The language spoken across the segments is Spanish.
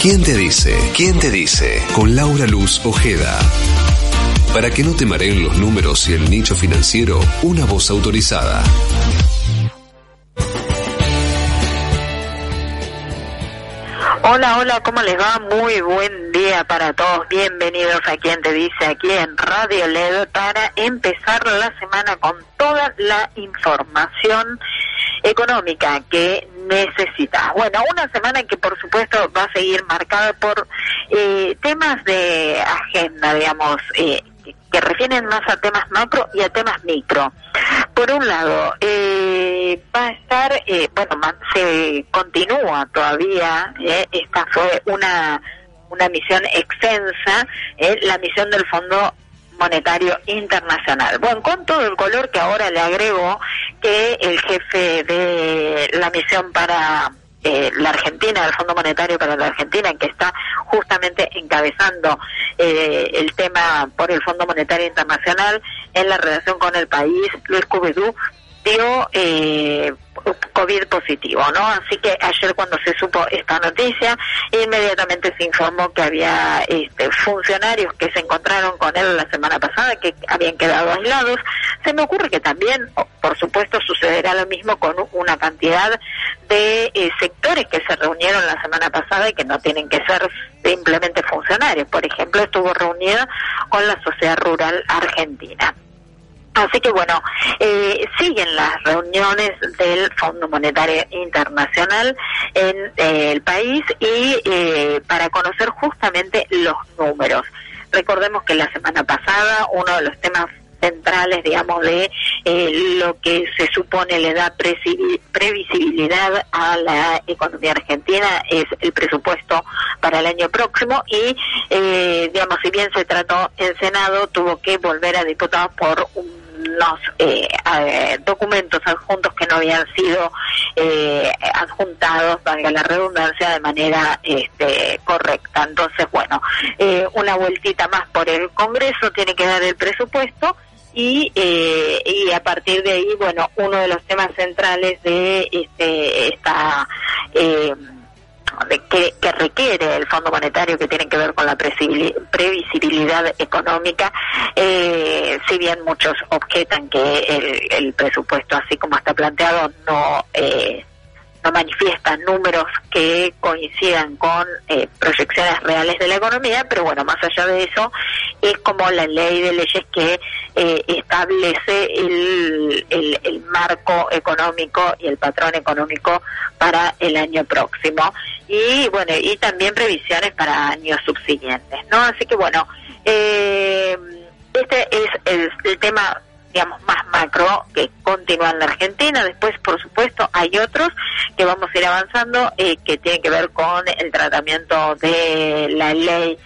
¿Quién te dice? ¿Quién te dice? Con Laura Luz Ojeda. Para que no te mareen los números y el nicho financiero, una voz autorizada. Hola, hola, ¿cómo les va? Muy buen día para todos. Bienvenidos a quien te dice aquí en Radio LED para empezar la semana con toda la información económica que necesita. Bueno, una semana que por supuesto va a seguir marcada por eh, temas de agenda, digamos, eh, que refieren más a temas macro y a temas micro. Por un lado, eh, va a estar, bueno, se continúa todavía, esta fue una, una misión extensa, la misión del Fondo Monetario Internacional. Bueno, con todo el color que ahora le agrego que el jefe de la misión para eh, la Argentina, el Fondo Monetario para la Argentina, que está justamente encabezando eh, el tema por el Fondo Monetario Internacional en la relación con el país, Luis Cubedú, dio eh, COVID positivo, ¿no? Así que ayer cuando se supo esta noticia, inmediatamente se informó que había este, funcionarios que se encontraron con él la semana pasada, que habían quedado aislados. Se me ocurre que también, por supuesto, sucederá lo mismo con una cantidad de eh, sectores que se reunieron la semana pasada y que no tienen que ser simplemente funcionarios. Por ejemplo, estuvo reunida con la sociedad rural argentina. Así que bueno, eh, siguen las reuniones del Fondo Monetario Internacional en eh, el país y eh, para conocer justamente los números. Recordemos que la semana pasada uno de los temas centrales, digamos, de lo que se supone le da previsibilidad a la economía argentina es el presupuesto para el año próximo y, digamos, si bien se trató en Senado, tuvo que volver a diputados por un los eh, documentos adjuntos que no habían sido eh, adjuntados, valga la redundancia, de manera este, correcta. Entonces, bueno, eh, una vueltita más por el Congreso tiene que dar el presupuesto y, y a partir de ahí, bueno, uno de los temas centrales de este, esta que, que, requiere el Fondo Monetario que tiene que ver con la previsibilidad económica, eh, si bien muchos objetan que el, el, presupuesto así como está planteado no eh, no manifiesta números que coincidan con eh, proyecciones reales de la economía, pero bueno, más allá de eso, es como la ley de leyes que eh, establece el, el, marco económico y el patrón económico para el año próximo y bueno, y también previsiones para años subsiguientes, ¿no? Así que bueno, eh, este es el, el tema digamos, más macro que continúa en la Argentina. Después, por supuesto, hay otros que vamos a ir avanzando eh, que tienen que ver con el tratamiento de la ley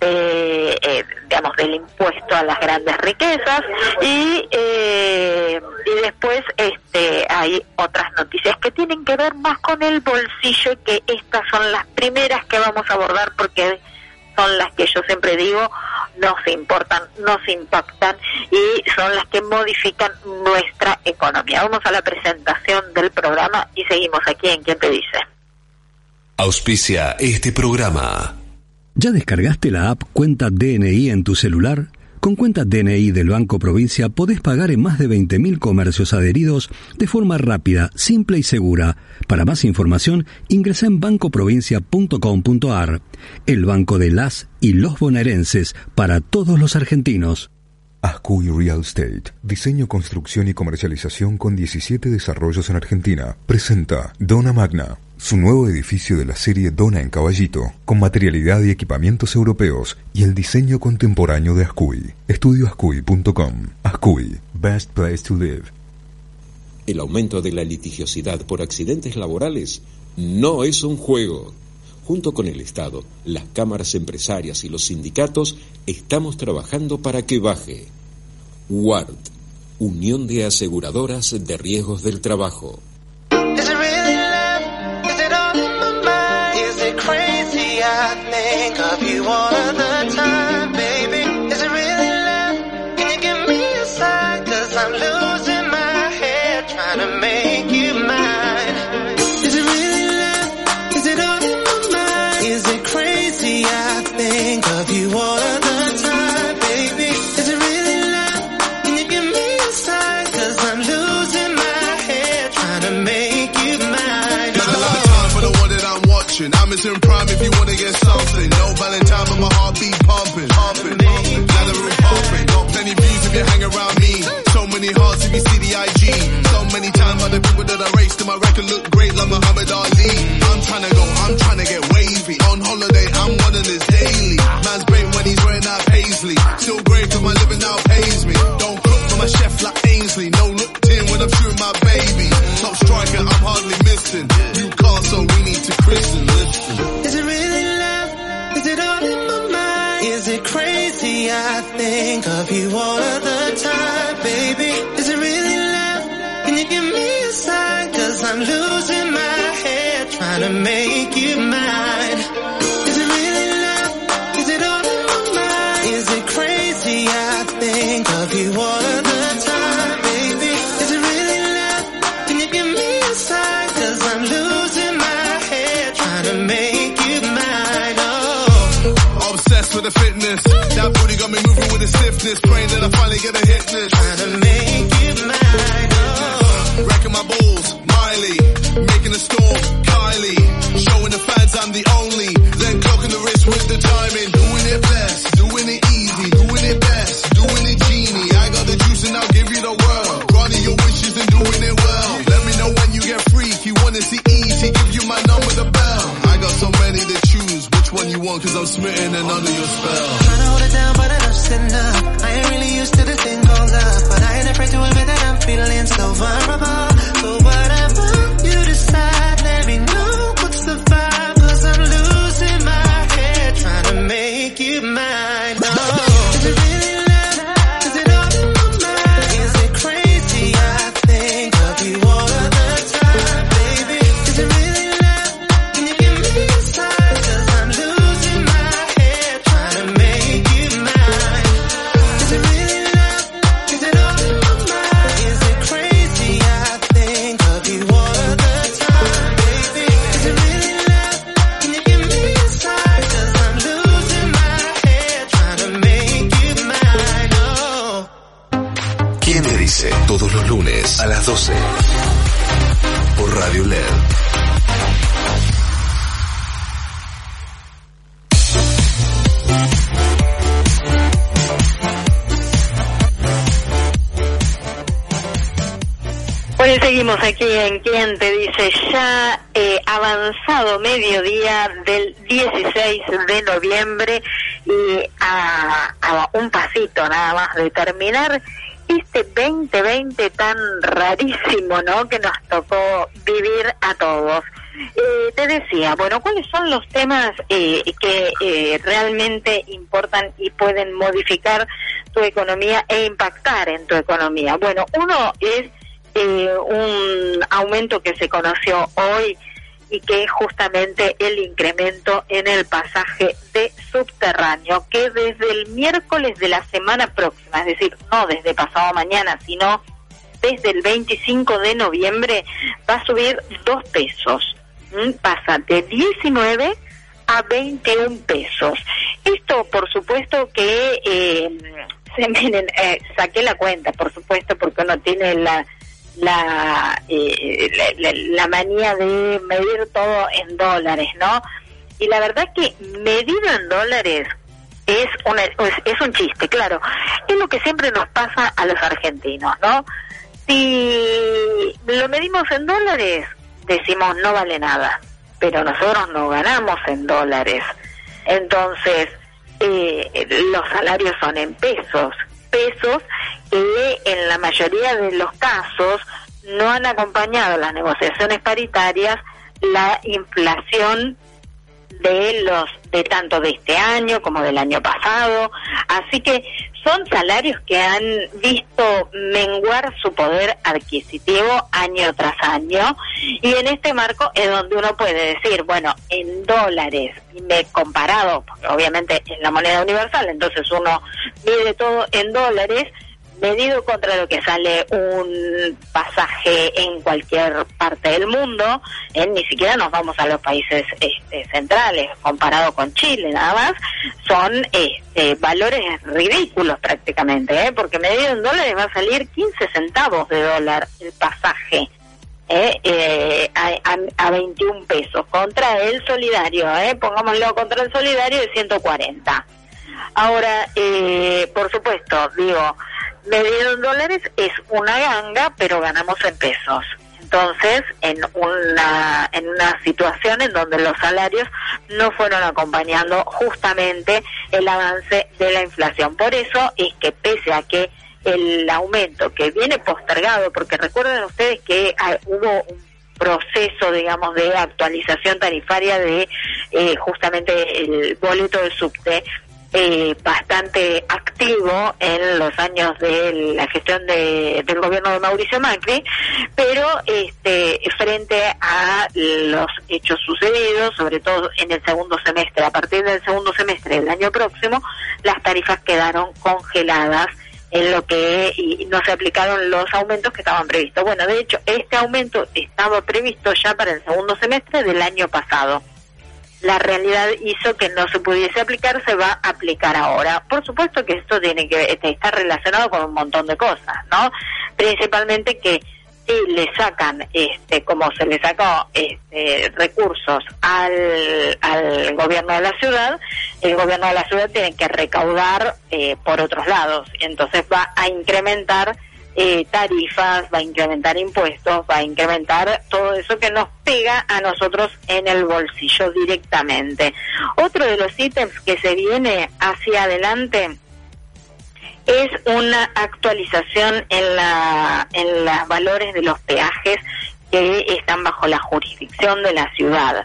de, eh, digamos, del impuesto a las grandes riquezas y, eh, y después este, hay otras noticias que tienen que ver más con el bolsillo que estas son las primeras que vamos a abordar porque son las que yo siempre digo nos importan, nos impactan y son las que modifican nuestra economía. Vamos a la presentación del programa y seguimos aquí en Quien te dice. Auspicia este programa. ¿Ya descargaste la app Cuenta DNI en tu celular? Con cuenta DNI del Banco Provincia podés pagar en más de 20.000 comercios adheridos de forma rápida, simple y segura. Para más información, ingresa en bancoprovincia.com.ar. El banco de las y los bonaerenses para todos los argentinos. Ascuy Real Estate, diseño, construcción y comercialización con 17 desarrollos en Argentina, presenta Dona Magna, su nuevo edificio de la serie Dona en Caballito, con materialidad y equipamientos europeos y el diseño contemporáneo de Ascuy. Estudioascuy.com. Ascuy, best place to live. El aumento de la litigiosidad por accidentes laborales no es un juego. junto con el Estado, las cámaras empresarias y los sindicatos, estamos trabajando para que baje. WART, Unión de Aseguradoras de Riesgos del Trabajo. love you wanna. In prime if you wanna get something. No Valentine, but my heartbeat pumping. Pumping, pumping. Ladder room pumping. Got plenty views if you hang around me. So many hearts if you see the IG. So many times by the people that I raced to my record look great like Muhammad Ali. I'm trying to go, I'm trying to get with the fitness. That booty got me moving with a stiffness. Praying that I finally get a hit. written and under your spell. Seguimos aquí en Quien te dice ya eh, avanzado mediodía del 16 de noviembre y a, a un pasito nada más de terminar este 2020 tan rarísimo, ¿no? Que nos tocó vivir a todos. Eh, te decía, bueno, ¿cuáles son los temas eh, que eh, realmente importan y pueden modificar tu economía e impactar en tu economía? Bueno, uno es un aumento que se conoció hoy y que es justamente el incremento en el pasaje de subterráneo, que desde el miércoles de la semana próxima, es decir, no desde pasado mañana, sino desde el 25 de noviembre, va a subir dos pesos. Pasa de 19 a 21 pesos. Esto, por supuesto, que eh, se miren, eh, saqué la cuenta, por supuesto, porque uno tiene la eh, la, la, manía de medir todo en dólares, ¿no? Y la verdad que medido en dólares es, una, es, un chiste, claro. Es lo que siempre nos pasa a los argentinos, ¿no? Si lo medimos en dólares, decimos no vale nada, pero nosotros no ganamos en dólares. Entonces, eh, los salarios son en pesos, pesos que en la mayoría de los casos no han acompañado las negociaciones paritarias la inflación de los de tanto de este año como del año pasado, así que son salarios que han visto menguar su poder adquisitivo año tras año y en este marco es donde uno puede decir, bueno, en dólares, me comparado, porque obviamente es la moneda universal, entonces uno mide todo en dólares, medido contra lo que sale un pasaje en cualquier parte del mundo, eh, ni siquiera nos vamos a los países este, centrales, comparado con Chile nada más, son este, valores ridículos prácticamente, ¿eh? porque medido en dólares va a salir 15 centavos de dólar el pasaje. ¿eh? eh a, a, 21 pesos contra el solidario, ¿eh? pongámoslo contra el solidario de 140. Ahora, eh, por supuesto, digo, medido en dólares es una ganga, pero ganamos en pesos. Entonces, en una, en una situación en donde los salarios no fueron acompañando justamente el avance de la inflación. Por eso es que pese a que el aumento que viene postergado, porque recuerden ustedes que ah, hubo un proceso, digamos, de actualización tarifaria de eh, justamente el boleto del subte, eh, bastante activo en los años de la gestión de, del gobierno de Mauricio Macri, pero este, frente a los hechos sucedidos, sobre todo en el segundo semestre, a partir del segundo semestre del año próximo, las tarifas quedaron congeladas en lo que y no se aplicaron los aumentos que estaban previstos. Bueno, de hecho, este aumento estaba previsto ya para el segundo semestre del año pasado la realidad hizo que no se pudiese aplicar, se va a aplicar ahora. Por supuesto que esto tiene que estar relacionado con un montón de cosas, ¿no? Principalmente que si le sacan, este, como se le sacó este, recursos al, al gobierno de la ciudad, el gobierno de la ciudad tiene que recaudar eh, por otros lados, entonces va a incrementar eh, tarifas, va a incrementar impuestos, va a incrementar todo eso que nos pega a nosotros en el bolsillo directamente. Otro de los ítems que se viene hacia adelante es una actualización en la en los valores de los peajes que están bajo la jurisdicción de la ciudad.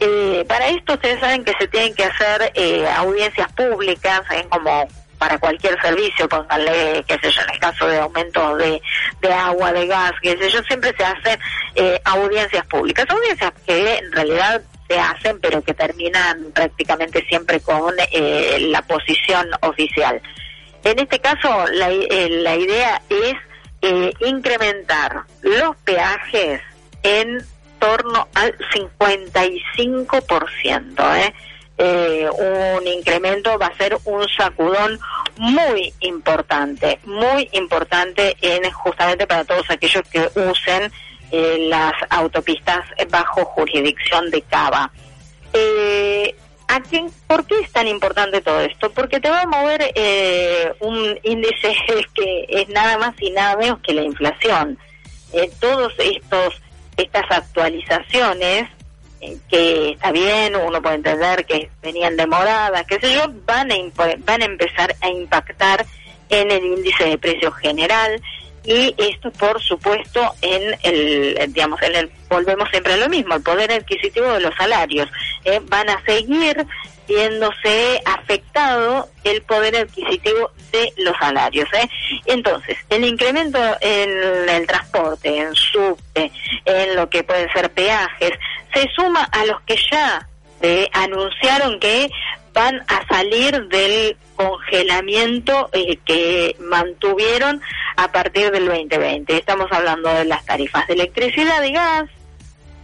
Eh, para esto ustedes saben que se tienen que hacer eh, audiencias públicas, en como para cualquier servicio, pónganle, qué sé yo, en el caso de aumento de, de agua, de gas, qué sé yo, siempre se hacen eh, audiencias públicas, audiencias que en realidad se hacen, pero que terminan prácticamente siempre con eh, la posición oficial. En este caso, la, eh, la idea es incrementar los peajes en torno al 55%, ¿eh? Eh, un incremento va a ser un sacudón muy importante, muy importante en justamente para todos aquellos que usen eh, las autopistas bajo jurisdicción de Cava. Eh, ¿a quién, ¿Por qué es tan importante todo esto? Porque te va a mover eh, un índice que es nada más y nada menos que la inflación. Eh, todos estos estas actualizaciones que está bien, uno puede entender que venían demoradas, qué sé yo, van a, van a empezar a impactar en el índice de precios general y esto por supuesto en el digamos en el volvemos siempre a lo mismo el poder adquisitivo de los salarios eh, van a seguir viéndose afectado el poder adquisitivo de los salarios. ¿eh? Entonces, el incremento en el transporte, en subte, en lo que pueden ser peajes, se suma a los que ya eh, anunciaron que van a salir del congelamiento eh, que mantuvieron a partir del 2020. Estamos hablando de las tarifas de electricidad y gas,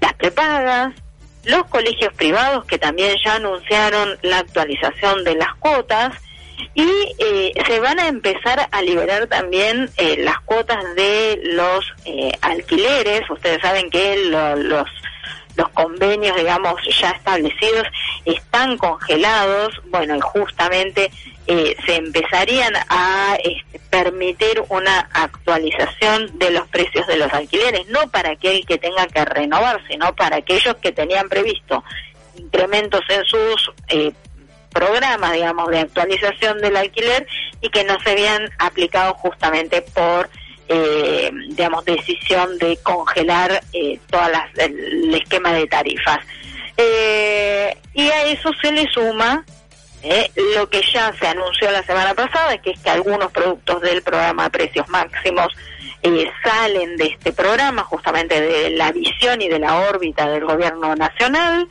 las prepagas, los colegios privados que también ya anunciaron la actualización de las cuotas y eh, se van a empezar a liberar también eh, las cuotas de los eh, alquileres. Ustedes saben que los los convenios, digamos, ya establecidos están congelados. Bueno, y justamente eh, se empezarían a este, permitir una actualización de los precios de los alquileres, no para aquel que tenga que renovar, sino para aquellos que tenían previsto incrementos en sus eh, programas, digamos, de actualización del alquiler y que no se habían aplicado justamente por eh, digamos, decisión de congelar eh, todas el, esquema de tarifas. Eh, y a eso se le suma eh, lo que ya se anunció la semana pasada, que es que algunos productos del programa Precios Máximos eh, salen de este programa, justamente de la visión y de la órbita del gobierno nacional,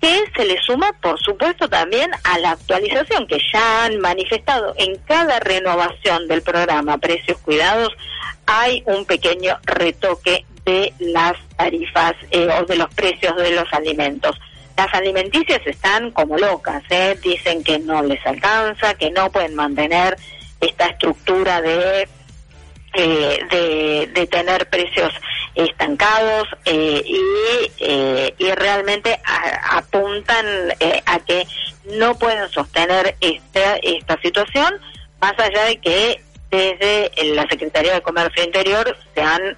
que se le suma, por supuesto, también a la actualización que ya han manifestado en cada renovación del programa Precios Cuidados, hay un pequeño retoque de las tarifas eh, o de los precios de los alimentos. Las alimenticias están como locas, ¿eh? dicen que no les alcanza, que no pueden mantener esta estructura de eh, de, tener precios estancados eh, y, eh, y realmente apuntan a que no pueden sostener esta, esta situación, más allá de que desde la Secretaría de Comercio Interior se han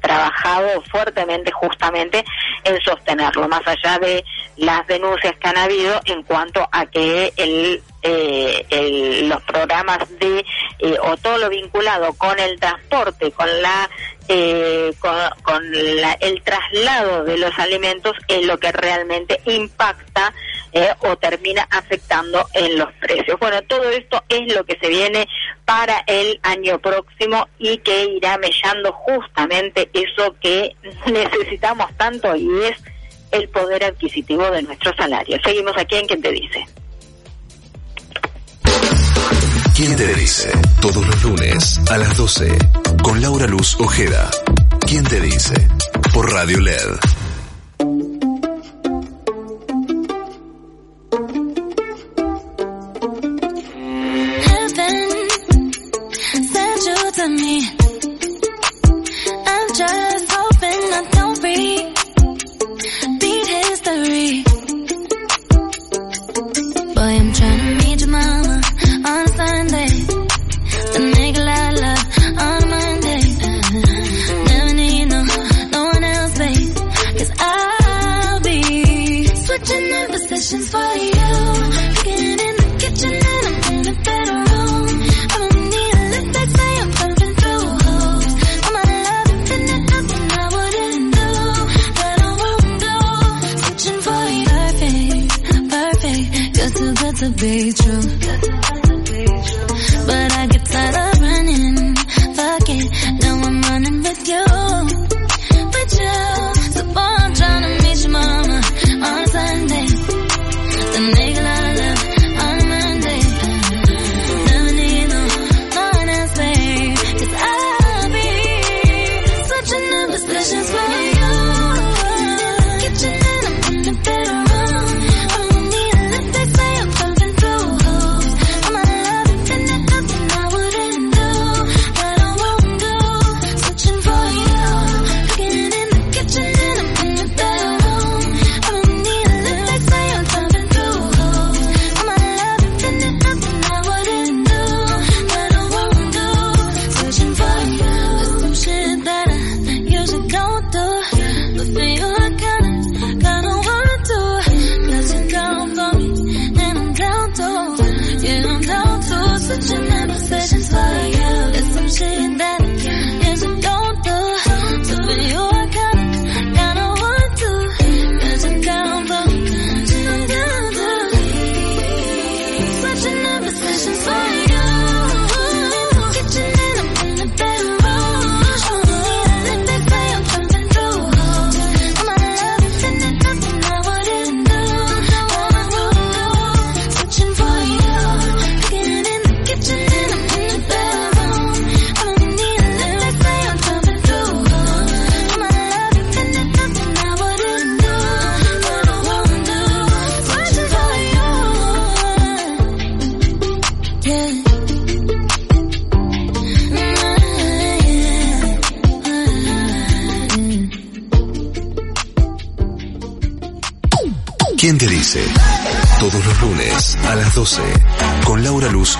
trabajado fuertemente justamente en sostenerlo, más allá de las denuncias que han habido en cuanto a que el eh, los programas de eh, o todo lo vinculado con el transporte, con la eh, con, el traslado de los alimentos es lo que realmente impacta eh, o termina afectando en los precios. Bueno, todo esto es lo que se viene para el año próximo y que irá mellando justamente eso que necesitamos tanto y es el poder adquisitivo de nuestro salario. Seguimos aquí en Quien te dice. ¿Quién te dice? Todos los lunes a las 12 con Laura Luz Ojeda. ¿Quién te dice? Por Radio LED.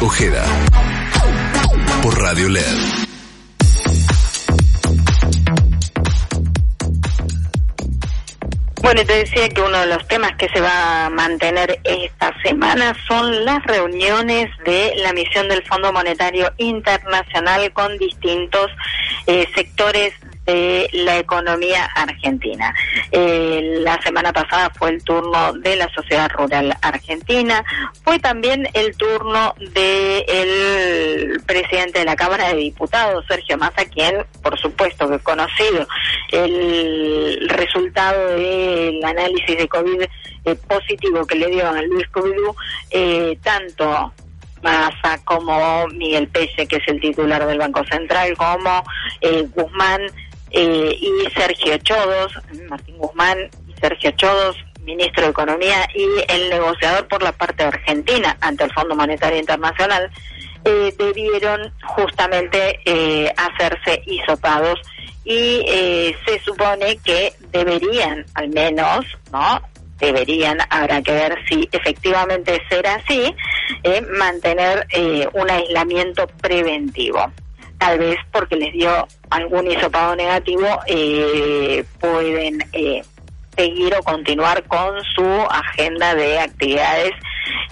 Ojeda. Por Radio LED. Bueno, te decía que uno de los temas que se va a mantener esta semana son las reuniones de la misión del Fondo Monetario Internacional con distintos eh, sectores de la economía argentina. Eh, la semana pasada fue el turno de la Sociedad Rural Argentina, fue también el turno del presidente de la Cámara de Diputados, Sergio Massa, quien, por supuesto, que conocido el resultado del análisis de COVID eh, positivo que le dio a Luis Covidú, eh, tanto Massa como Miguel Pese, que es el titular del Banco Central, como eh, Guzmán eh, y Sergio Chodos, Martín Guzmán y Sergio Chodos, ministro de Economía y el negociador por la parte argentina ante el Fondo Monetario Internacional, eh, debieron justamente hacerse hisopados y se supone que deberían al menos, ¿no? deberían, habrá que ver si efectivamente será así, eh, mantener eh, un aislamiento preventivo. Tal vez porque les dio algún hisopado negativo, eh, pueden seguir o continuar con su agenda de actividades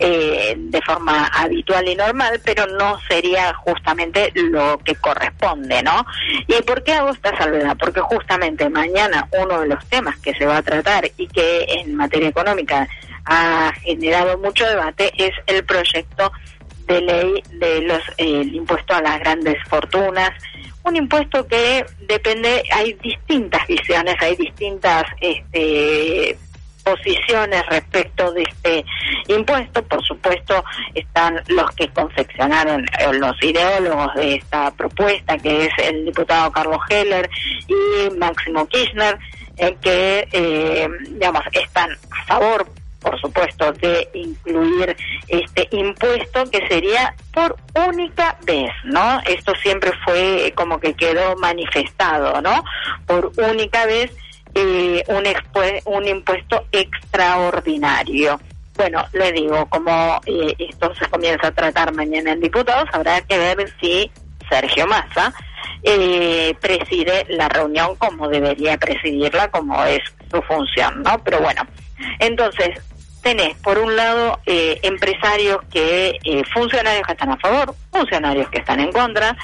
eh, de forma habitual y normal, pero no sería justamente lo que corresponde, ¿no? ¿Y por qué hago esta salvedad? Porque justamente mañana uno de los temas que se va a tratar y que en materia económica ha generado mucho debate es el proyecto de ley de los el impuesto a las grandes fortunas un impuesto que depende hay distintas visiones hay distintas este posiciones respecto de este impuesto. Por supuesto, están los que confeccionaron, eh, los ideólogos de esta propuesta, que es el diputado Carlos Heller y Máximo Kirchner, eh, que, eh, digamos, están a favor por supuesto, de incluir este impuesto que sería por única vez, ¿no? Esto siempre fue como que quedó manifestado, ¿no? Por única vez eh, un, un impuesto extraordinario. Bueno, le digo, como eh, esto se comienza a tratar mañana en diputados, habrá que ver si Sergio Massa eh, preside la reunión como debería presidirla, como es su función, ¿no? Pero bueno, entonces tenés por un lado eh, empresarios que, funcionarios que están a favor, funcionarios que están en contra,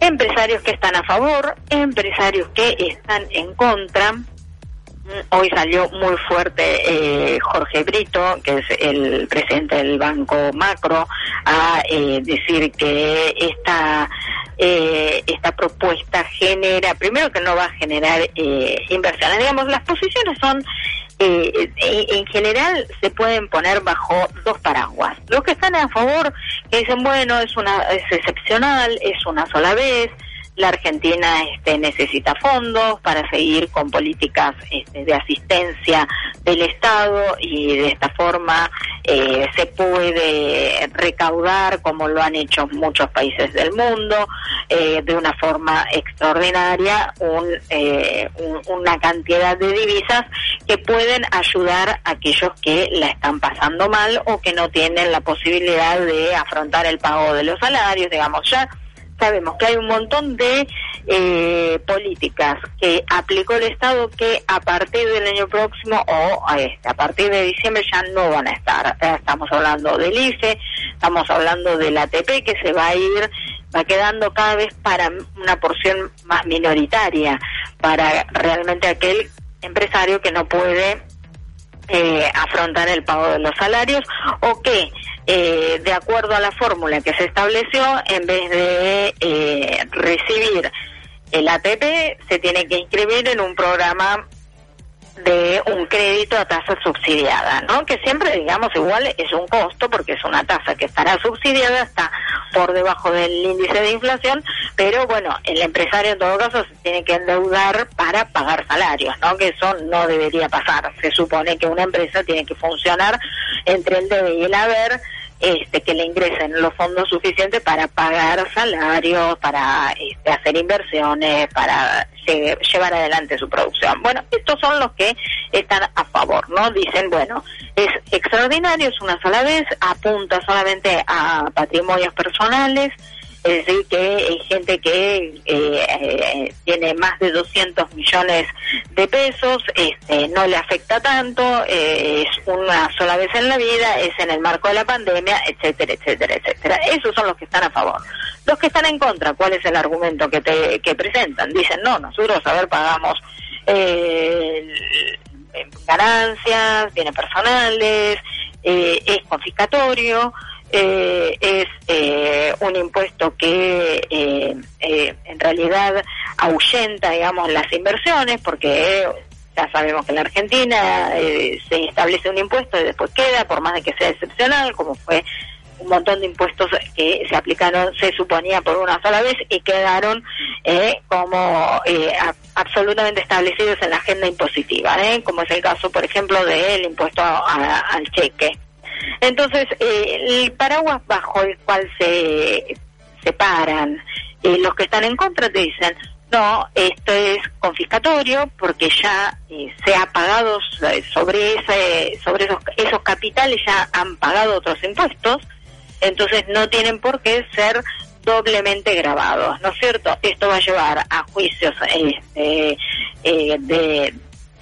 empresarios que están a favor, empresarios que están en contra. Mm, hoy salió muy fuerte eh, Jorge Brito, que es el presidente del Banco Macro, a eh, decir que esta eh, esta propuesta genera, primero que no va a generar inversiones. Digamos, las posiciones son eh, en general se pueden poner bajo dos paraguas. Los que están a favor, que dicen, bueno, es, una, es excepcional, es una sola vez, la Argentina este, necesita fondos para seguir con políticas este, de asistencia del Estado y de esta forma eh, se puede recaudar, como lo han hecho muchos países del mundo, eh, de una forma extraordinaria, eh, una cantidad de divisas que pueden ayudar a aquellos que la están pasando mal o que no tienen la posibilidad de afrontar el pago de los salarios, digamos, ya sabemos que hay un montón de eh, políticas que aplicó el Estado que a partir del año próximo o este, a partir de diciembre ya no van a estar. Eh, estamos hablando del IFE, estamos hablando del ATP que se va a ir, va quedando cada vez para una porción más minoritaria, para realmente aquel empresario que no puede eh, afrontar el pago de los salarios o que eh, de acuerdo a la fórmula que se estableció, en vez de eh, recibir el ATP, se tiene que inscribir en un programa de un crédito a tasa subsidiada, ¿no? Que siempre, digamos, igual es un costo porque es una tasa que estará subsidiada, está por debajo del índice de inflación, pero bueno, el empresario en todo caso se tiene que endeudar para pagar salarios, ¿no? Que eso no debería pasar. Se supone que una empresa tiene que funcionar entre el debe y el haber, este, que le ingresen los fondos suficientes para pagar salarios, para este, hacer inversiones, para llevar adelante su producción. Bueno, estos son los que están a favor, ¿no? Dicen, bueno, es extraordinario, es una sola vez, apunta solamente a patrimonios personales, es decir, que hay gente que eh, eh, tiene más de 200 millones de pesos, este, no le afecta tanto, eh, es una sola vez en la vida, es en el marco de la pandemia, etcétera, etcétera, etcétera. Esos son los que están a favor. Los que están en contra, ¿cuál es el argumento que, te, que presentan? Dicen, no, nosotros, a ver, pagamos ganancias, bienes personales, es confiscatorio, eh, es eh, un impuesto que eh, en realidad ahuyenta, digamos, las inversiones, porque ya sabemos que en la Argentina se establece un impuesto y después queda, por más de que sea excepcional, como fue un montón de impuestos que se aplicaron, se suponía por una sola vez y quedaron como absolutamente establecidos en la agenda impositiva, como es el caso, por ejemplo, del impuesto al cheque. Entonces, eh, el paraguas bajo el cual se separan eh, los que están en contra te dicen, no, esto es confiscatorio porque ya eh, se ha pagado sobre ese, sobre esos, esos capitales ya han pagado otros impuestos, entonces no tienen por qué ser doblemente grabados, ¿no es cierto? Esto va a llevar a juicios este, de,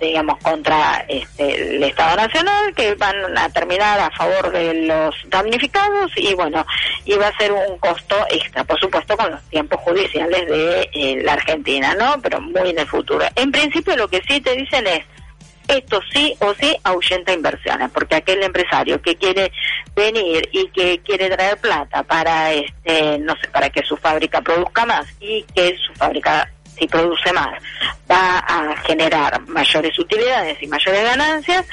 digamos, contra este, el Estado Nacional, que van a terminar a favor de los damnificados y bueno, y va a ser un costo extra, por supuesto, con los tiempos judiciales de eh, la Argentina, ¿no? Pero muy en el futuro. En principio lo que sí te dicen es, esto sí o sí ahuyenta inversiones, porque aquel empresario que quiere venir y que quiere traer plata para, este, no sé, para que su fábrica produzca más y que su fábrica si produce más, va a generar mayores utilidades y mayores ganancias,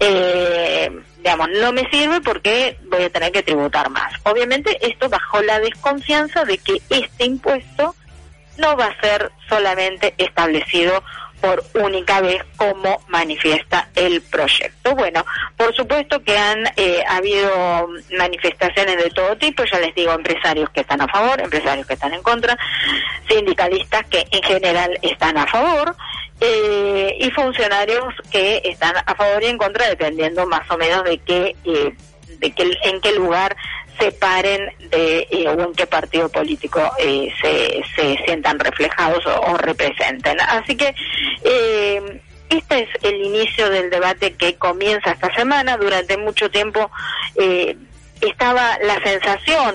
eh, digamos, no me sirve porque voy a tener que tributar más. Obviamente esto bajo la desconfianza de que este impuesto no va a ser solamente establecido por única vez como manifiesta el proyecto. Bueno, por supuesto que han eh, habido manifestaciones de todo tipo, ya les digo, empresarios que están a favor, empresarios que están en contra, sindicalistas que en general están a favor. Eh, y funcionarios que están a favor y en contra dependiendo más o menos de qué eh, de qué en qué lugar se paren de eh, o en qué partido político eh, se, se sientan reflejados o, representen. Así que eh, este es el inicio del debate que comienza esta semana. Durante mucho tiempo eh, estaba la sensación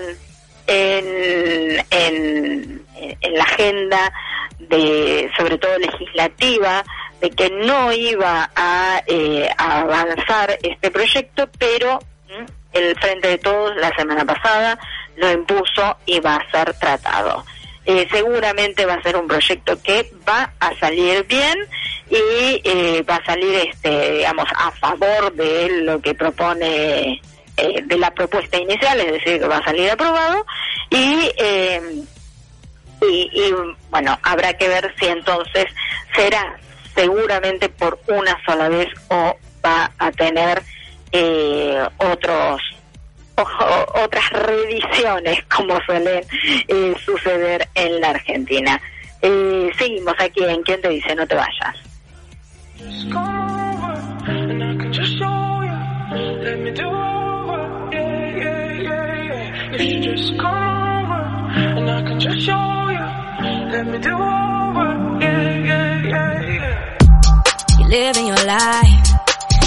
en, en, la agenda de, sobre todo legislativa, de que no iba a, a avanzar este proyecto, pero el Frente de Todos la semana pasada lo impuso y va a ser tratado. Eh, seguramente va a ser un proyecto que va a salir bien y eh, va a salir, este, digamos, a favor de lo que propone, eh, de la propuesta inicial, es decir, que va a salir aprobado y, y, y bueno, habrá que ver si entonces será seguramente por una sola vez o va a tener eh, otros otras reediciones como suelen eh, suceder en la Argentina. Eh, seguimos aquí en Quien te dice no te vayas.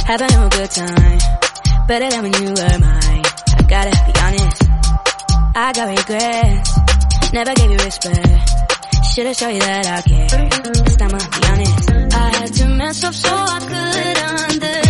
Having a good time, better than when you were mine. I gotta be honest, I got regrets, never gave you respect. Should've shown you that I care. This time I'll be honest, I had to mess up so I could understand.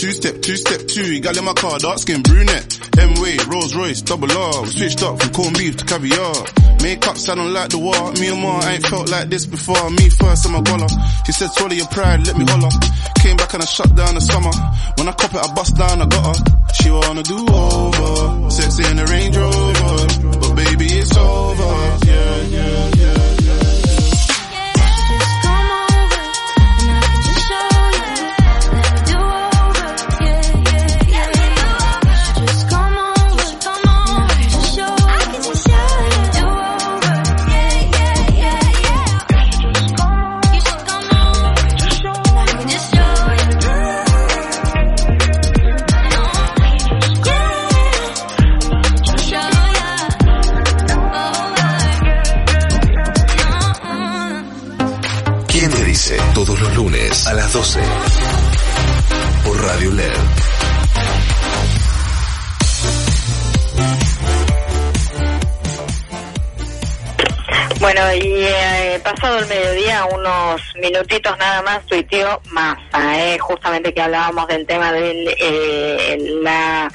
Two step, two step two. Got in my car, dark skin brunette. M-Way, Rolls Royce, double R. We switched up from corned beef to caviar. Makeup, don't like the war. Me and Ma ain't felt like this before. Me first, I'm a goller. She said, swallow your pride, let me holler. Came back and I shut down the summer. When I cop it, I bust down, I got her. She wanna do over. Sexy in the Range Rover. But baby, it's over. Yeah, yeah, yeah. Las 12 por Radio LED. Bueno, y eh, pasado el mediodía, unos minutitos nada más, tuiteó Massa, eh, justamente que hablábamos del tema de eh, la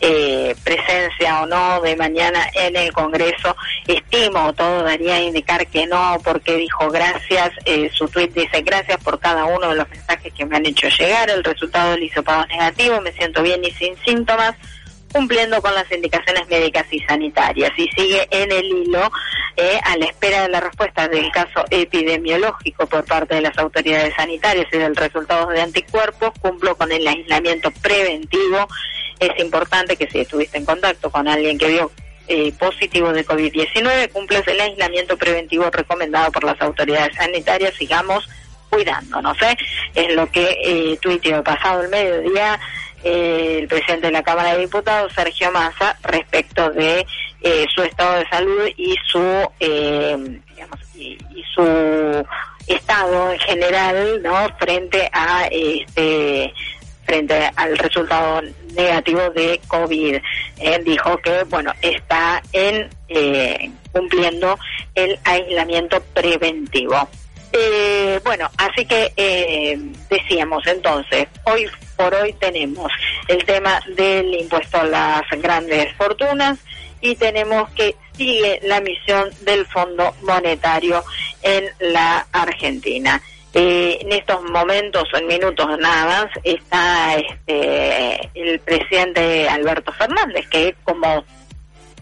eh, presencia o no de mañana en el Congreso. Estimo, todo daría a indicar que no, porque dijo gracias, eh, su tweet dice gracias por cada uno de los mensajes que me han hecho llegar, el resultado del hisopado negativo, me siento bien y sin síntomas cumpliendo con las indicaciones médicas y sanitarias y sigue en el hilo eh, a la espera de la respuesta del caso epidemiológico por parte de las autoridades sanitarias y del resultado de anticuerpos, cumplo con el aislamiento preventivo es importante que si estuviste en contacto con alguien que vio eh, positivo de COVID-19, cumples el aislamiento preventivo recomendado por las autoridades sanitarias, sigamos cuidándonos. ¿eh? Es lo que eh, tuiteó pasado el mediodía eh, el presidente de la Cámara de Diputados, Sergio Massa, respecto de eh, su estado de salud y su, digamos, y, y su estado en general, ¿no? Frente a este frente al resultado negativo de COVID. Eh, dijo que, bueno, está en eh, cumpliendo el aislamiento preventivo. Eh, bueno, así que decíamos entonces, hoy por hoy tenemos el tema del impuesto a las grandes fortunas y tenemos que sigue la misión del Fondo Monetario en la Argentina. Eh, en estos momentos, en minutos nada más, está este, el presidente Alberto Fernández, que como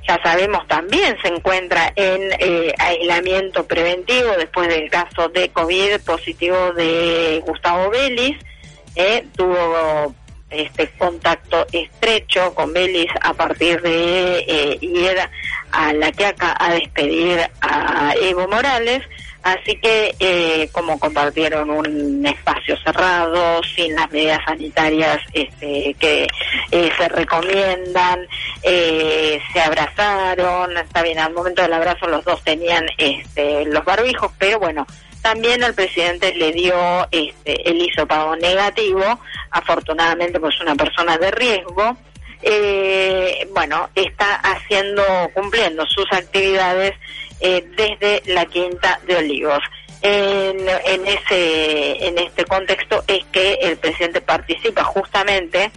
ya sabemos también se encuentra en eh, aislamiento preventivo después del caso de COVID positivo de Gustavo Vélez. Eh, tuvo este contacto estrecho con Vélez a partir de eh, ir a la que acá a despedir a Evo Morales Así que eh, como compartieron un espacio cerrado, sin las medidas sanitarias este, que eh, se recomiendan, eh, se abrazaron, está bien, al momento del abrazo los dos tenían este, los barbijos, pero bueno, también al presidente le dio este, el hisopado negativo, afortunadamente pues una persona de riesgo, bueno, está haciendo, cumpliendo sus actividades eh, desde la Quinta de Olivos. En, en, ese, en este contexto es que el presidente participa justamente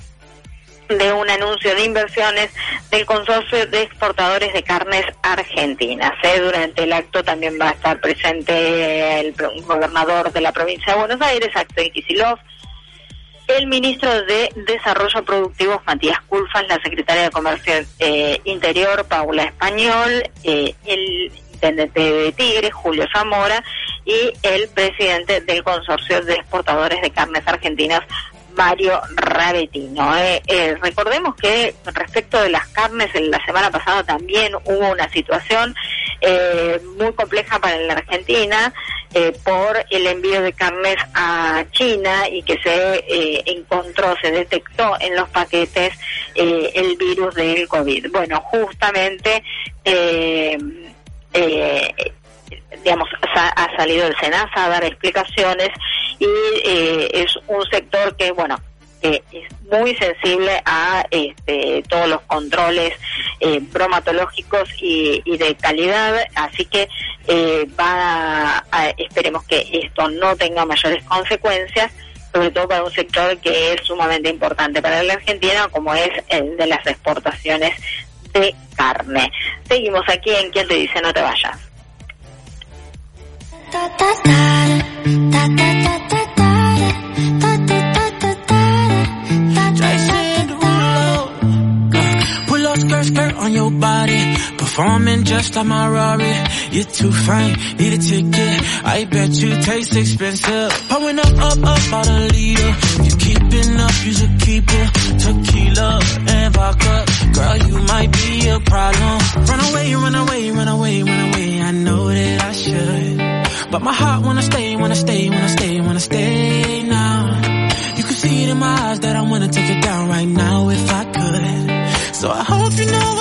de un anuncio de inversiones del Consorcio de Exportadores de Carnes Argentinas. ¿eh? Durante el acto también va a estar presente el gobernador de la provincia de Buenos Aires, Axel Kicillof, el ministro de Desarrollo Productivo, Matías Culfas, la secretaria de Comercio eh, Interior, Paula Español, eh, el de Tigre, Julio Zamora, y el presidente del Consorcio de Exportadores de Carnes Argentinas, Mario Rabetino. Eh, eh, recordemos que respecto de las carnes, en la semana pasada también hubo una situación eh, muy compleja para la Argentina por el envío de carnes a China y que se encontró, se detectó en los paquetes el virus del COVID. Bueno, justamente eh, digamos, ha, salido el SENASA a dar explicaciones y eh, es un sector que, bueno, es muy sensible a este, todos los controles eh, bromatológicos y, de calidad, así que eh, esperemos que esto no tenga mayores consecuencias sobre todo para un sector que es sumamente importante para la Argentina, como es el de las exportaciones de carne. Seguimos aquí en Quien te dice no te vayas. On your body. Performing just like my Rari. You're too fine, need a ticket. I bet you taste expensive. Pouring up, up, up, out a leader. You keeping up, you should keep it. Tequila and vodka. Girl, you might be a problem. Run away, run away, run away, run away. I know that I should. But my heart wanna stay, wanna stay, wanna stay, wanna stay now. You can see it in my eyes that I wanna take it down right now if I could. So I hope you know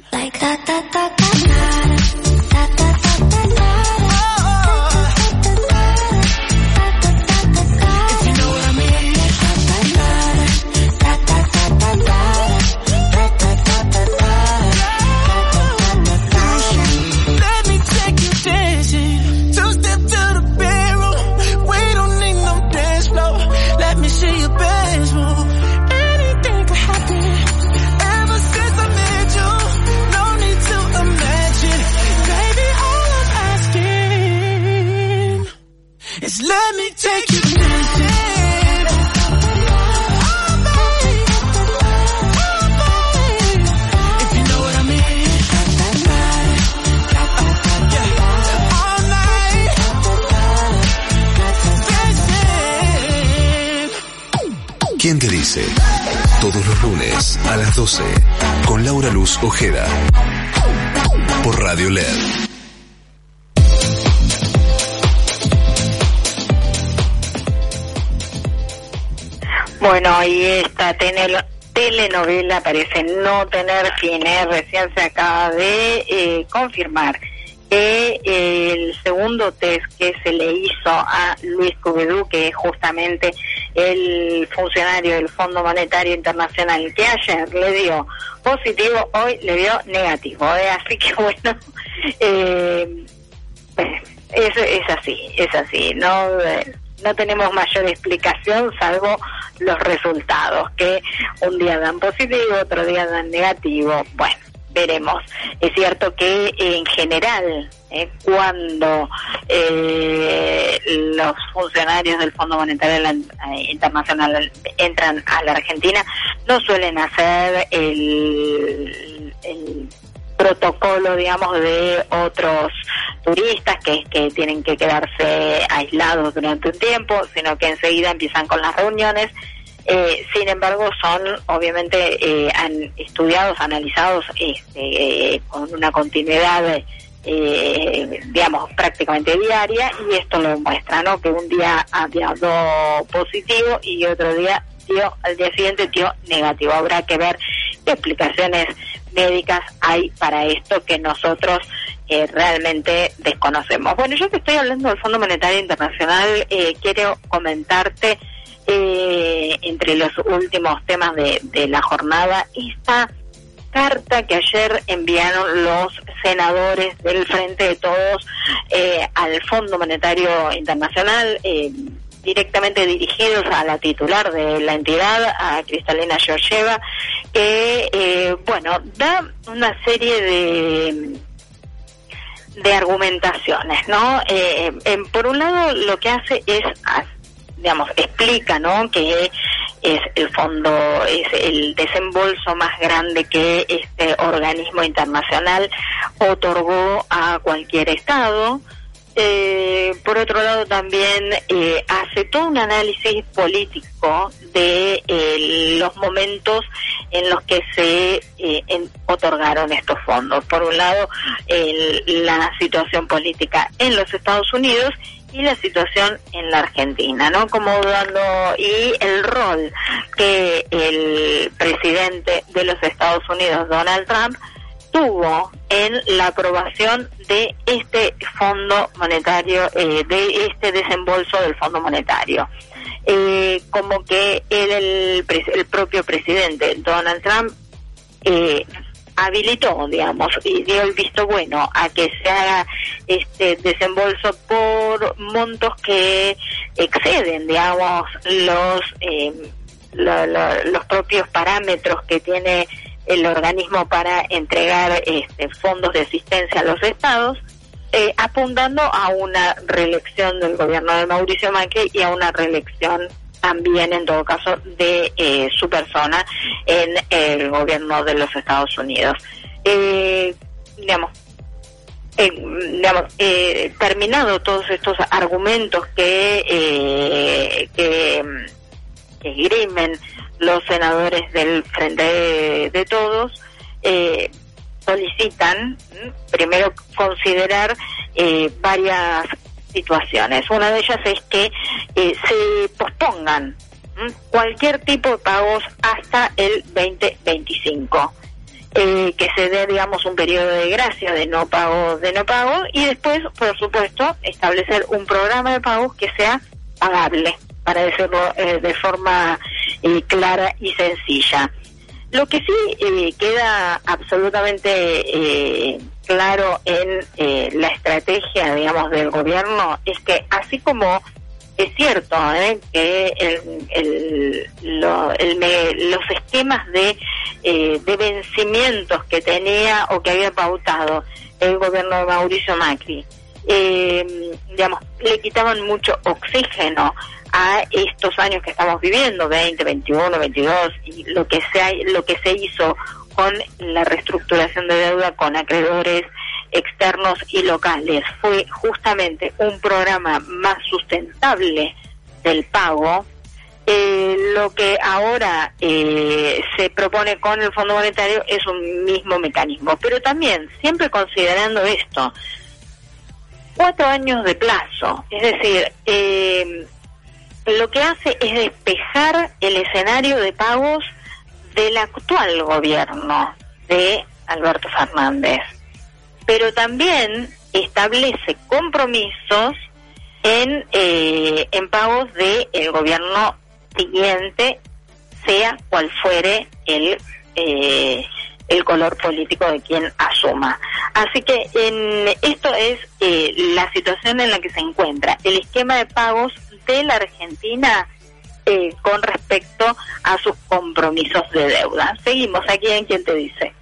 ¿Quién te dice? Todos los lunes a las 12 con Laura Luz Ojeda. Por Radio LED. Bueno, y esta telenovela parece no tener fines. Recién se acaba de eh, confirmar que eh, el segundo test que se le hizo a Luis Cubedú, que es justamente el funcionario del Fondo Monetario Internacional, que ayer le dio positivo, hoy le dio negativo. ¿eh? Así que bueno, eh, es, es así, es así. No, Eh, no tenemos mayor explicación salvo los resultados, que un día dan positivo, otro día dan negativo. Bueno, veremos. Es cierto que en general, eh, cuando eh, los funcionarios del Fondo Monetario eh, Internacional entran a la Argentina, no suelen hacer el, protocolo, digamos, de otros turistas que, que tienen que quedarse aislados durante un tiempo, sino que enseguida empiezan con las reuniones. Eh, sin embargo, son obviamente eh, han estudiados, analizados este, eh, con una continuidad, eh, digamos, prácticamente diaria, y esto lo muestra, ¿no? Que un día dado positivo y otro día dio, al día siguiente dio negativo. Habrá que ver qué explicaciones médicas hay para esto que nosotros eh, realmente desconocemos. Bueno, yo que estoy hablando del Fondo Monetario Internacional, eh, quiero comentarte eh, entre los últimos temas de, de la jornada esta carta que ayer enviaron los senadores del Frente de Todos eh, al Fondo Monetario Internacional, eh, directamente dirigidos a la titular de la entidad, a Cristalina Georgieva, que, eh, bueno, da una serie de de argumentaciones, ¿no? Eh, por un lado, lo que hace es, digamos, explica, ¿no? Que es el fondo, es el desembolso más grande que este organismo internacional otorgó a cualquier Estado. Eh, por otro lado, también eh, hace todo un análisis político de eh, los momentos en los que se otorgaron estos fondos. Por un lado, la situación política en los Estados Unidos y la situación en la Argentina, ¿no? Como dando y el rol que el presidente de los Estados Unidos, Donald Trump, tuvo en la aprobación de este fondo monetario, eh, de este desembolso del fondo monetario. Eh, como que el, el, propio presidente Donald Trump eh, habilitó, digamos, y dio el visto bueno a que se haga este desembolso por montos que exceden, digamos, los eh, los propios parámetros que tiene el organismo para entregar este, fondos de asistencia a los estados, eh, apuntando a una reelección del gobierno de Mauricio Macri y a una reelección también en todo caso de eh, su persona en el gobierno de los Estados Unidos. Eh, digamos, eh, digamos eh, terminado todos estos argumentos que eh, que, que grimen los senadores del Frente de, de Todos, solicitan primero considerar varias situaciones. Una de ellas es que eh, se pospongan cualquier tipo de pagos hasta el 2025. Eh, que se dé, digamos, un periodo de gracia de no pago, de no pago, y después, por supuesto, establecer un programa de pagos que sea pagable, para decirlo eh, de forma clara y sencilla. Lo que sí queda absolutamente claro en eh, la estrategia, digamos, del gobierno es que así como es cierto ¿eh? que el, los esquemas de, eh, de vencimientos que tenía o que había pautado el gobierno de Mauricio Macri, digamos, le quitaban mucho oxígeno a estos años que estamos viviendo, 20, 21, 22, y lo que se, lo que se hizo con la reestructuración de deuda con acreedores externos y locales. Fue justamente un programa más sustentable del pago. Eh, lo que ahora eh, se propone con el Fondo Monetario es un mismo mecanismo, pero también siempre considerando esto, cuatro años de plazo, es decir, eh, lo que hace es despejar el escenario de pagos del actual gobierno de Alberto Fernández, pero también establece compromisos en, eh, en pagos del el gobierno siguiente, sea cual fuere el, eh, el color político de quien asuma. Así que en, esto es eh, la situación en la que se encuentra el esquema de pagos de la Argentina eh, con respecto a sus compromisos de deuda. Seguimos aquí en quien te dice.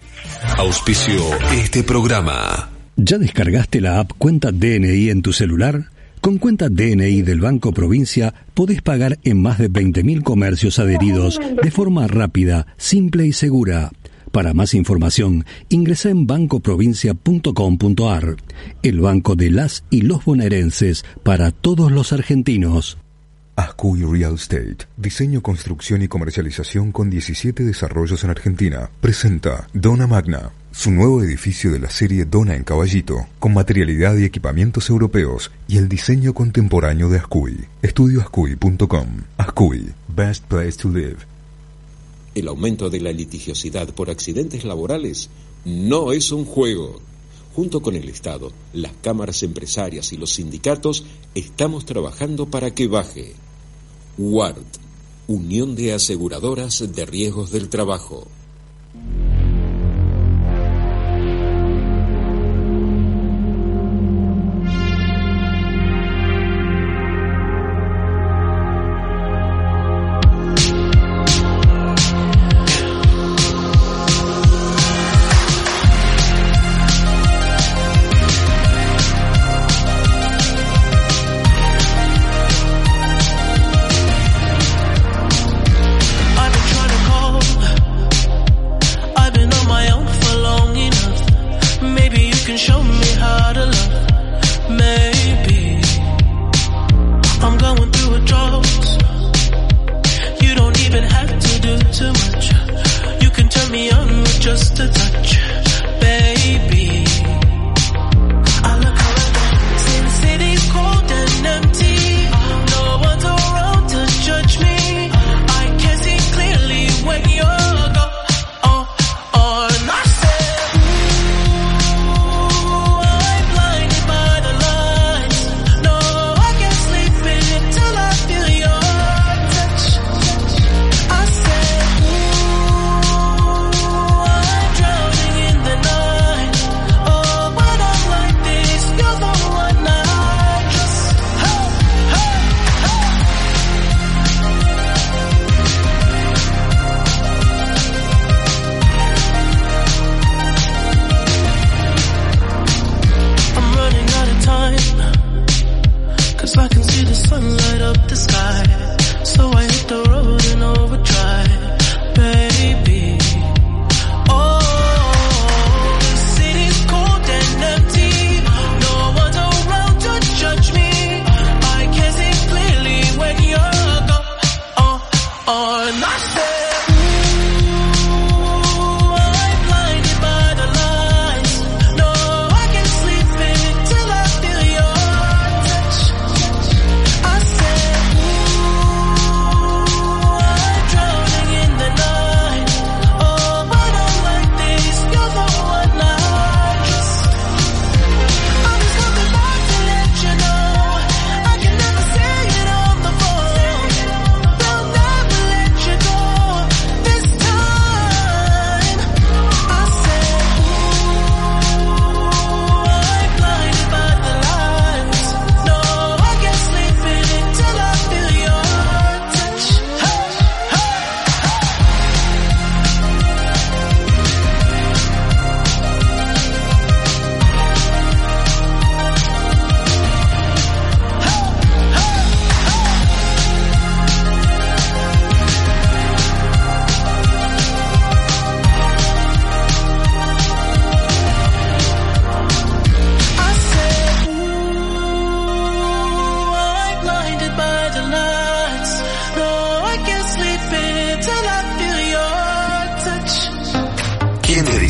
Auspicio este programa. ¿Ya descargaste la app Cuenta DNI en tu celular? Con cuenta DNI del Banco Provincia podés pagar en más de 20.000 comercios adheridos de forma rápida, simple y segura. Para más información, ingresa en bancoprovincia.com.ar, el banco de las y los bonaerenses para todos los argentinos. Ascuy Real Estate, diseño, construcción y comercialización con 17 desarrollos en Argentina, presenta Dona Magna, su nuevo edificio de la serie Dona en Caballito, con materialidad y equipamientos europeos y el diseño contemporáneo de Ascuy. Estudioascuy.com. Ascuy, best place to live. El aumento de la litigiosidad por accidentes laborales no es un juego. Junto con el Estado, las cámaras empresarias y los sindicatos estamos trabajando para que baje. WART, Unión de Aseguradoras de Riesgos del Trabajo.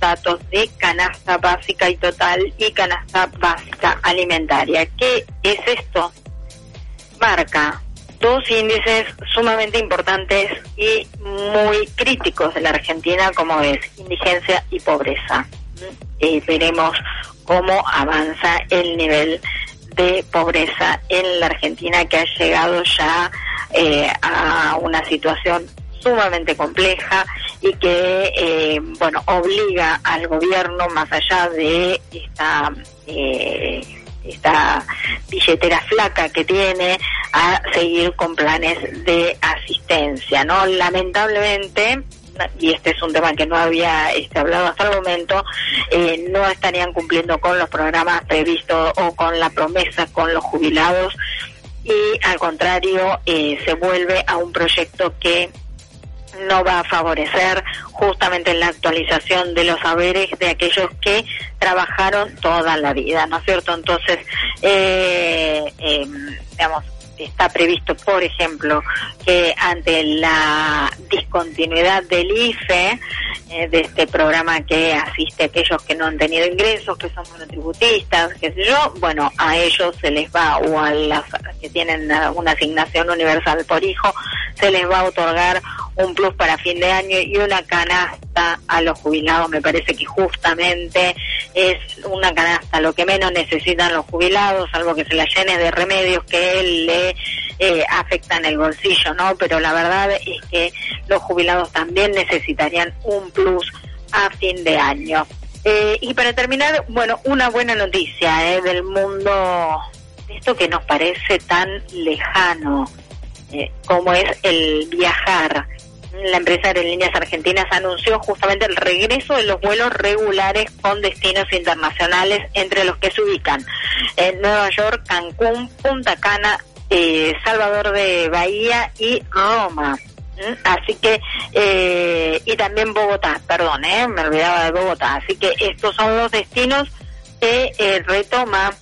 datos de canasta básica y total y canasta básica alimentaria. ¿Qué es esto? Marca dos índices sumamente importantes y muy críticos de la Argentina, como es indigencia y pobreza. Eh, veremos cómo avanza el nivel de pobreza en la Argentina que ha llegado ya eh, a una situación sumamente compleja y que eh, bueno obliga al gobierno más allá de esta eh, esta billetera flaca que tiene a seguir con planes de asistencia no lamentablemente y este es un tema que no había este, hablado hasta el momento, eh, no estarían cumpliendo con los programas previstos o con la promesa con los jubilados y al contrario eh, se vuelve a un proyecto que no va a favorecer justamente la actualización de los saberes de aquellos que trabajaron toda la vida, ¿no es cierto? Entonces, eh, eh, digamos, está previsto, por ejemplo, que ante la discontinuidad del IFE, eh, de este programa que asiste a aquellos que no han tenido ingresos, que son monotributistas, qué sé yo, bueno, a ellos se les va, o a las que tienen una asignación universal por hijo, se les va a otorgar un plus para fin de año y una canasta a los jubilados. Me parece que justamente es una canasta lo que menos necesitan los jubilados, salvo que se la llene de remedios que le eh, afectan el bolsillo, ¿no? Pero la verdad es que los jubilados también necesitarían un plus a fin de año. Eh, y para terminar, bueno, una buena noticia eh, del mundo, esto que nos parece tan lejano, eh, como es el viajar la empresa de líneas argentinas anunció justamente el regreso de los vuelos regulares con destinos internacionales, entre los que se ubican en Nueva York, Cancún, Punta Cana, eh, Salvador de Bahía y Roma. Así que, eh, y también Bogotá, perdón, eh, me olvidaba de Bogotá. Así que estos son los destinos que eh, retoma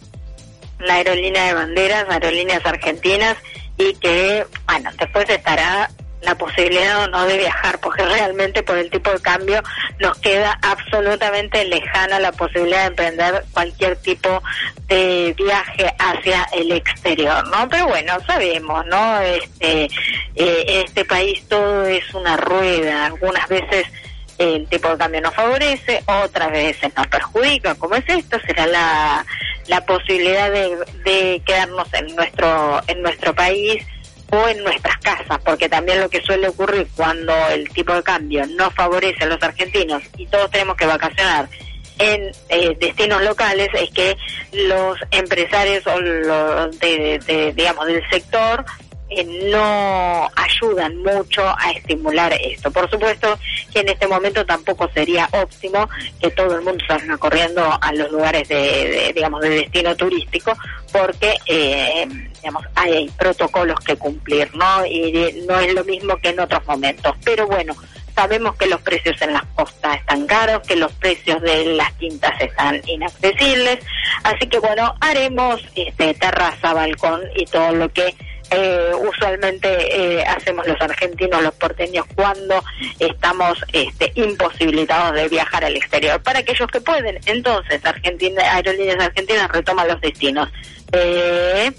la aerolínea de banderas, aerolíneas argentinas, y que, bueno, después estará la posibilidad o no de viajar, porque realmente por el tipo de cambio nos queda absolutamente lejana la posibilidad de emprender cualquier tipo de viaje hacia el exterior, ¿no? Pero bueno, sabemos, ¿no? Este, eh, este país todo es una rueda, algunas veces el tipo de cambio nos favorece, otras veces nos perjudica, como es esto, será la, la posibilidad de, de quedarnos en nuestro, en nuestro país o en nuestras casas, porque también lo que suele ocurrir cuando el tipo de cambio no favorece a los argentinos y todos tenemos que vacacionar en eh, destinos locales es que los empresarios o los de, digamos del sector eh, no ayudan mucho a estimular esto. Por supuesto que en este momento tampoco sería óptimo que todo el mundo salga corriendo a los lugares de, digamos de destino turístico porque eh, digamos, hay protocolos que cumplir, ¿no? Y no es lo mismo que en otros momentos. Pero bueno, sabemos que los precios en las costas están caros, que los precios de las quintas están inaccesibles, así que bueno, haremos este terraza, balcón y todo lo que eh, usualmente eh, hacemos los argentinos, los porteños, cuando estamos este, imposibilitados de viajar al exterior. Para aquellos que pueden, entonces, Argentina, Aerolíneas Argentinas retoma los destinos. Eh,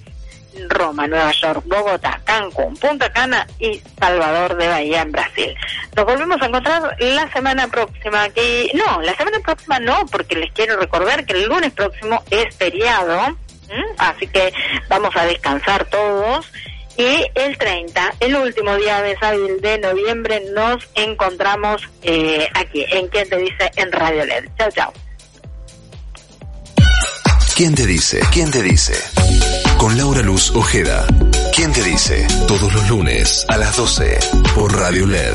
Roma, Nueva York, Bogotá, Cancún, Punta Cana y Salvador de Bahía en Brasil. Nos volvemos a encontrar la semana próxima. Que, no, la semana próxima no, porque les quiero recordar que el lunes próximo es feriado, así que vamos a descansar todos. Y el 30, el último día de hábil de noviembre, nos encontramos eh, aquí, en ¿Quién te dice? en Radio LED. Chao, chao. ¿Quién te dice? ¿Quién te dice? Con Laura Luz Ojeda. ¿Quién te dice? Todos los lunes a las 12 por Radio LED.